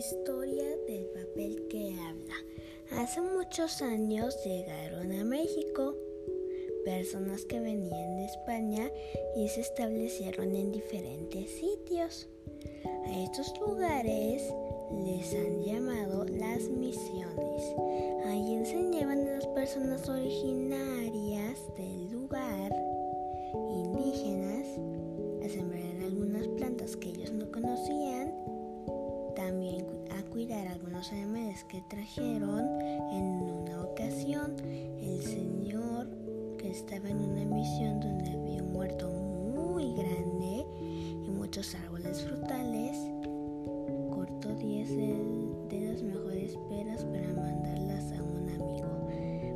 historia del papel que habla. Hace muchos años llegaron a México personas que venían de España y se establecieron en diferentes sitios. A estos lugares les han llamado las misiones. Ahí enseñaban a las personas originarias del lugar, indígenas, a sembrar algunas plantas que ellos no conocían también a cuidar algunos animales que trajeron en una ocasión. El señor que estaba en una misión donde había un huerto muy grande y muchos árboles frutales, cortó 10 de, las mejores peras para mandarlas a un amigo.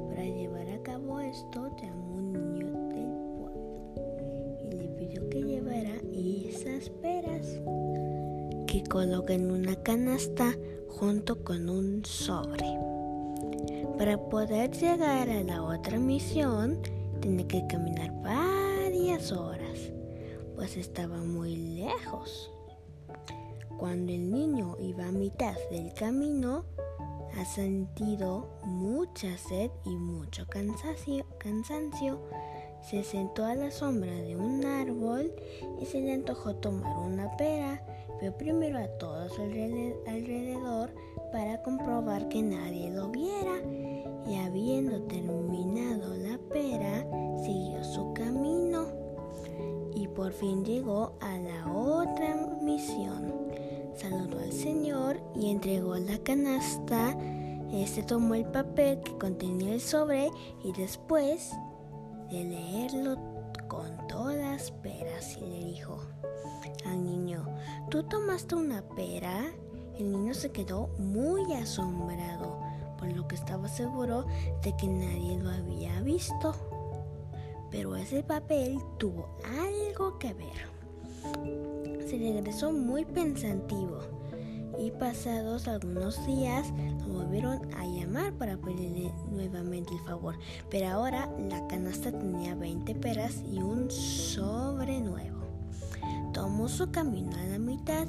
Para llevar a cabo esto, llamó un niño del pueblo y le pidió que llevara esas peras que coloca en una canasta junto con un sobre. Para poder llegar a la otra misión, tiene que caminar varias horas, pues estaba muy lejos. Cuando el niño iba a mitad del camino, ha sentido mucha sed y mucho cansancio, cansancio. Se sentó a la sombra de un árbol y se le antojó tomar una pera Vio primero a todos alrededor para comprobar que nadie lo viera y habiendo terminado la pera, siguió su camino y por fin llegó a la otra misión. Saludó al Señor y entregó la canasta. Este tomó el papel que contenía el sobre y después de leerlo contó las peras y le dijo, al niño, ¿tú tomaste una pera? El niño se quedó muy asombrado, por lo que estaba seguro de que nadie lo había visto. Pero ese papel tuvo algo que ver. Se regresó muy pensativo y pasados algunos días lo volvieron a llamar para pedirle nuevamente el favor. Pero ahora la canasta tenía 20 peras y un sobre nuevo tomó su camino a la mitad,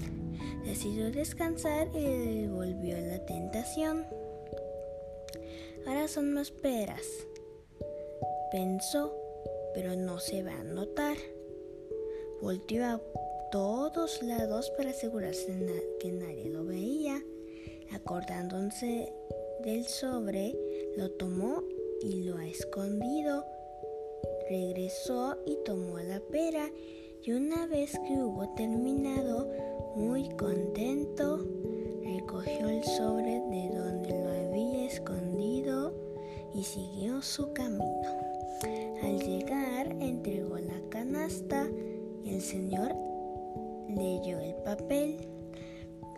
decidió descansar y volvió a la tentación. Ahora son más peras, pensó, pero no se va a notar. Volteó a todos lados para asegurarse que nadie lo veía. Acordándose del sobre, lo tomó y lo ha escondido. Regresó y tomó la pera y una vez que hubo terminado, muy contento, recogió el sobre de donde lo había escondido y siguió su camino. Al llegar, entregó la canasta y el señor leyó el papel.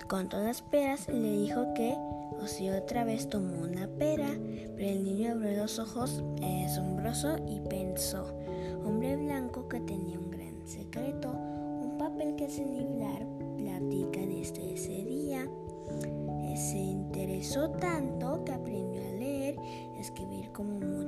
Contó las peras y le dijo que, o si otra vez tomó una pera, pero el niño abrió los ojos asombroso y pensó, hombre blanco que tenía un secreto, un papel que Seniblar platica desde ese día. Se interesó tanto que aprendió a leer, escribir como muchas